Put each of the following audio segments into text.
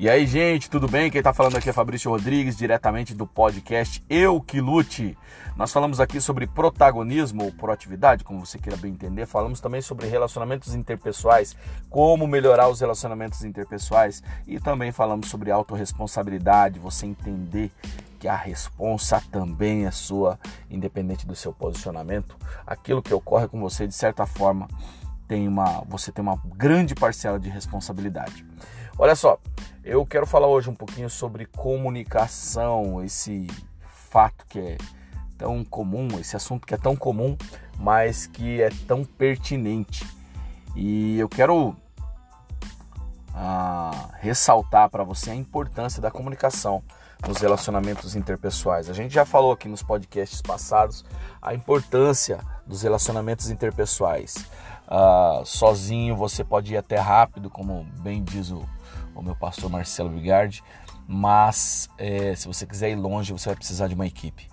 E aí, gente, tudo bem? Quem tá falando aqui é Fabrício Rodrigues, diretamente do podcast Eu Que Lute. Nós falamos aqui sobre protagonismo ou proatividade, como você queira bem entender. Falamos também sobre relacionamentos interpessoais, como melhorar os relacionamentos interpessoais e também falamos sobre autorresponsabilidade, você entender que a responsa também é sua, independente do seu posicionamento. Aquilo que ocorre com você, de certa forma, tem uma, você tem uma grande parcela de responsabilidade. Olha só, eu quero falar hoje um pouquinho sobre comunicação, esse fato que é tão comum, esse assunto que é tão comum, mas que é tão pertinente. E eu quero ah, ressaltar para você a importância da comunicação nos relacionamentos interpessoais. A gente já falou aqui nos podcasts passados a importância dos relacionamentos interpessoais. Ah, sozinho você pode ir até rápido, como bem diz o o meu pastor Marcelo Vigardi, mas é, se você quiser ir longe, você vai precisar de uma equipe.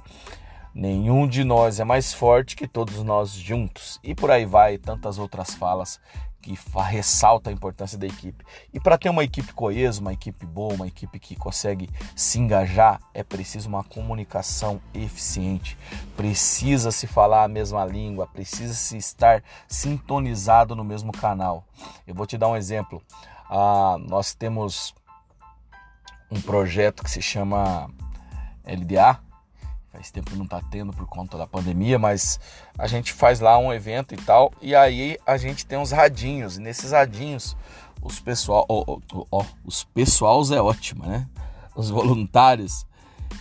Nenhum de nós é mais forte que todos nós juntos. E por aí vai tantas outras falas que ressalta a importância da equipe. E para ter uma equipe coesa, uma equipe boa, uma equipe que consegue se engajar, é preciso uma comunicação eficiente. Precisa se falar a mesma língua, precisa se estar sintonizado no mesmo canal. Eu vou te dar um exemplo. Ah, nós temos um projeto que se chama LDA. Faz tempo que não está tendo por conta da pandemia, mas a gente faz lá um evento e tal. E aí a gente tem uns radinhos. E nesses radinhos, os pessoal, oh, oh, os pessoals é ótimo, né? Os voluntários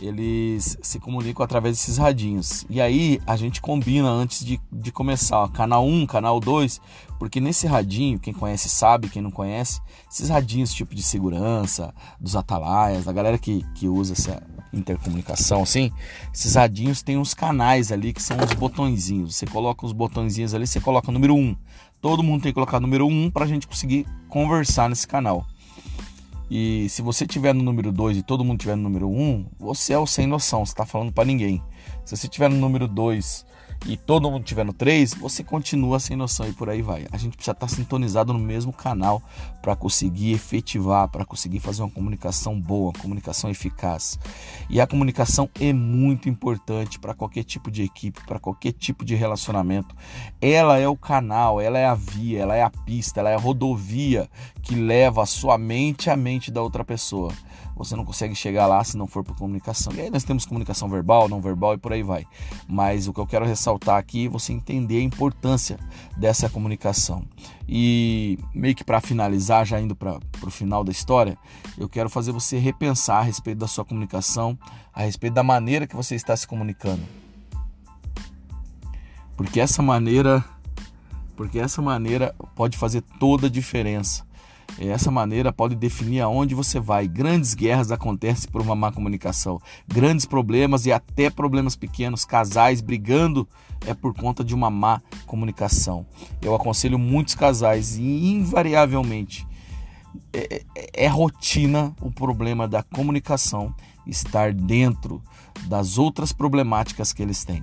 eles se comunicam através desses radinhos. E aí a gente combina antes de, de começar, canal 1, canal 2, porque nesse radinho, quem conhece sabe, quem não conhece, esses radinhos tipo de segurança, dos atalaias, da galera que, que usa essa intercomunicação assim, esses radinhos tem uns canais ali que são os botõezinhos. Você coloca os botõezinhos ali, você coloca o número 1. Todo mundo tem que colocar o número 1 para a gente conseguir conversar nesse canal. E se você tiver no número 2 e todo mundo tiver no número 1, um, você é o sem noção, você está falando para ninguém. Se você tiver no número 2 e todo mundo tiver no 3, você continua sem noção e por aí vai. A gente precisa estar sintonizado no mesmo canal para conseguir efetivar, para conseguir fazer uma comunicação boa, uma comunicação eficaz. E a comunicação é muito importante para qualquer tipo de equipe, para qualquer tipo de relacionamento. Ela é o canal, ela é a via, ela é a pista, ela é a rodovia que leva a sua mente à mente da outra pessoa você não consegue chegar lá se não for por comunicação. E aí nós temos comunicação verbal, não verbal e por aí vai. Mas o que eu quero ressaltar aqui é você entender a importância dessa comunicação. E meio que para finalizar, já indo para o final da história, eu quero fazer você repensar a respeito da sua comunicação, a respeito da maneira que você está se comunicando. Porque essa maneira, porque essa maneira pode fazer toda a diferença essa maneira pode definir aonde você vai. Grandes guerras acontecem por uma má comunicação, grandes problemas e até problemas pequenos, casais brigando é por conta de uma má comunicação. Eu aconselho muitos casais e invariavelmente é, é, é rotina o problema da comunicação estar dentro das outras problemáticas que eles têm.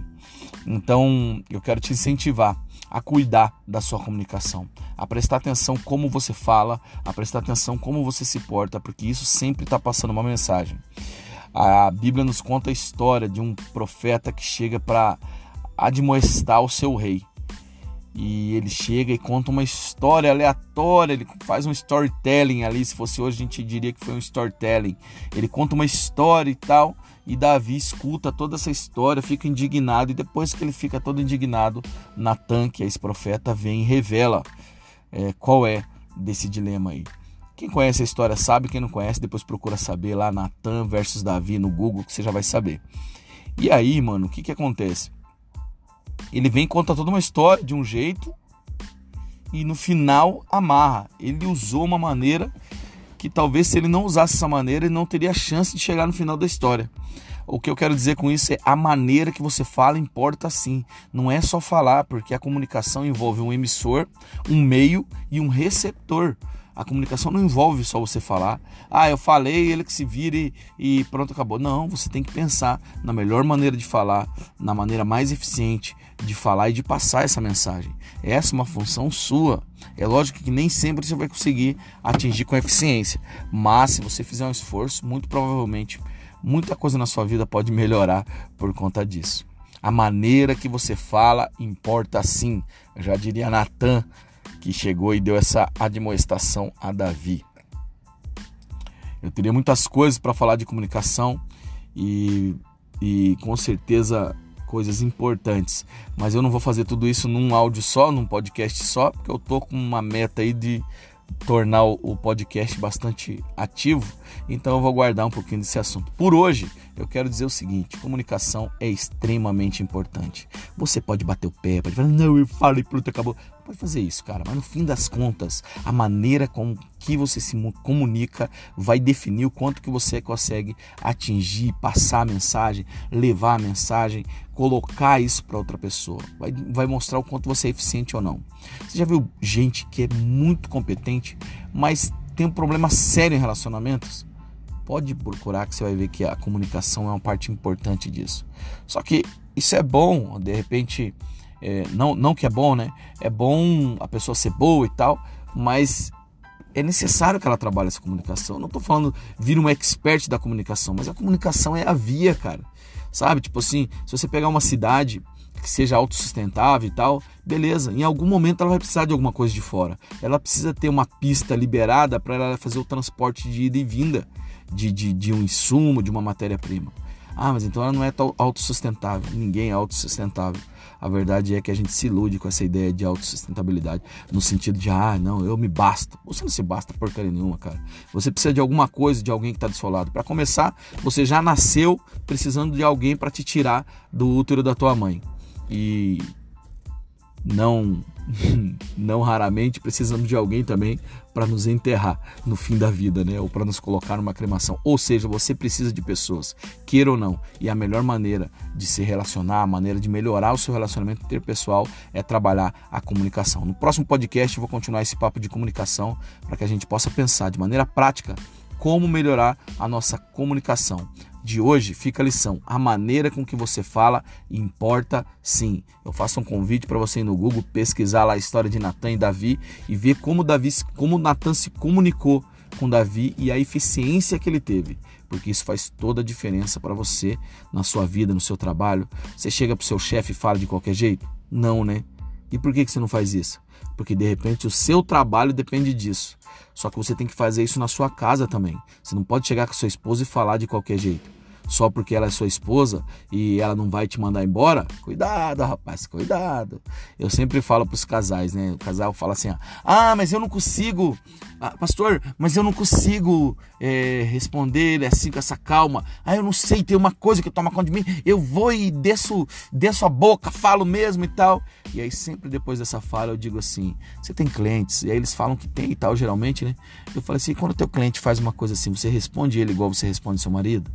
Então, eu quero te incentivar a cuidar da sua comunicação, a prestar atenção como você fala, a prestar atenção como você se porta, porque isso sempre está passando uma mensagem. A Bíblia nos conta a história de um profeta que chega para admoestar o seu rei. E ele chega e conta uma história aleatória, ele faz um storytelling ali, se fosse hoje a gente diria que foi um storytelling. Ele conta uma história e tal, e Davi escuta toda essa história, fica indignado, e depois que ele fica todo indignado, Natan, que é esse profeta, vem e revela é, qual é desse dilema aí. Quem conhece a história sabe, quem não conhece, depois procura saber lá Natan versus Davi no Google, que você já vai saber. E aí, mano, o que que acontece? Ele vem e conta toda uma história de um jeito e no final amarra. Ele usou uma maneira que talvez se ele não usasse essa maneira, ele não teria chance de chegar no final da história. O que eu quero dizer com isso é a maneira que você fala importa sim. Não é só falar, porque a comunicação envolve um emissor, um meio e um receptor. A comunicação não envolve só você falar, ah, eu falei, ele que se vire e pronto, acabou. Não, você tem que pensar na melhor maneira de falar, na maneira mais eficiente de falar e de passar essa mensagem. Essa é uma função sua. É lógico que nem sempre você vai conseguir atingir com eficiência, mas se você fizer um esforço, muito provavelmente muita coisa na sua vida pode melhorar por conta disso. A maneira que você fala importa sim. Eu já diria Natan, que chegou e deu essa admoestação a Davi. Eu teria muitas coisas para falar de comunicação e, e com certeza coisas importantes, mas eu não vou fazer tudo isso num áudio só, num podcast só, porque eu tô com uma meta aí de tornar o podcast bastante ativo, então eu vou guardar um pouquinho desse assunto. Por hoje, eu quero dizer o seguinte: comunicação é extremamente importante. Você pode bater o pé, pode falar, não, eu falo e pronto, acabou. Pode fazer isso, cara, mas no fim das contas, a maneira com que você se comunica vai definir o quanto que você consegue atingir, passar a mensagem, levar a mensagem, colocar isso para outra pessoa. Vai, vai mostrar o quanto você é eficiente ou não. Você já viu gente que é muito competente, mas tem um problema sério em relacionamentos? Pode procurar que você vai ver que a comunicação é uma parte importante disso. Só que isso é bom, de repente, é, não, não que é bom, né? É bom a pessoa ser boa e tal, mas é necessário que ela trabalhe essa comunicação. Eu não estou falando vir um expert da comunicação, mas a comunicação é a via, cara. Sabe? Tipo assim, se você pegar uma cidade que seja autossustentável e tal, beleza. Em algum momento ela vai precisar de alguma coisa de fora. Ela precisa ter uma pista liberada para ela fazer o transporte de ida e vinda de, de, de um insumo, de uma matéria-prima. Ah, mas então ela não é autossustentável. Ninguém é autossustentável. A verdade é que a gente se ilude com essa ideia de autossustentabilidade, no sentido de, ah, não, eu me basto. Você não se basta porcaria nenhuma, cara. Você precisa de alguma coisa, de alguém que está do seu lado. Para começar, você já nasceu precisando de alguém para te tirar do útero da tua mãe e não não raramente precisamos de alguém também para nos enterrar no fim da vida, né? Ou para nos colocar numa cremação. Ou seja, você precisa de pessoas, queira ou não. E a melhor maneira de se relacionar, a maneira de melhorar o seu relacionamento interpessoal é trabalhar a comunicação. No próximo podcast eu vou continuar esse papo de comunicação para que a gente possa pensar de maneira prática como melhorar a nossa comunicação de hoje fica a lição. A maneira com que você fala importa sim. Eu faço um convite para você ir no Google pesquisar lá a história de Natan e Davi e ver como Davi, como Natan se comunicou com Davi e a eficiência que ele teve, porque isso faz toda a diferença para você na sua vida, no seu trabalho. Você chega para o seu chefe e fala de qualquer jeito? Não, né? E por que, que você não faz isso? Porque de repente o seu trabalho depende disso. Só que você tem que fazer isso na sua casa também. Você não pode chegar com sua esposa e falar de qualquer jeito só porque ela é sua esposa e ela não vai te mandar embora, cuidado, rapaz, cuidado. Eu sempre falo para os casais, né? O casal fala assim: ah, mas eu não consigo, ah, pastor, mas eu não consigo é, responder assim com essa calma. Ah, eu não sei, tem uma coisa que toma conta de mim, eu vou e desço, desço a boca, falo mesmo e tal. E aí, sempre depois dessa fala, eu digo assim: você tem clientes? E aí eles falam que tem e tal, geralmente, né? Eu falo assim: quando o teu cliente faz uma coisa assim, você responde ele igual você responde seu marido?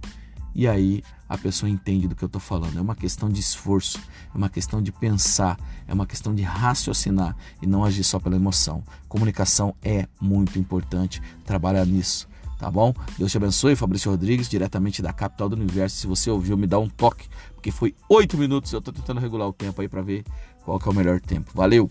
E aí a pessoa entende do que eu estou falando. É uma questão de esforço, é uma questão de pensar, é uma questão de raciocinar e não agir só pela emoção. Comunicação é muito importante, trabalhar nisso. Tá bom? Deus te abençoe, Fabrício Rodrigues, diretamente da capital do universo. Se você ouviu, me dá um toque, porque foi oito minutos. Eu estou tentando regular o tempo aí para ver qual que é o melhor tempo. Valeu!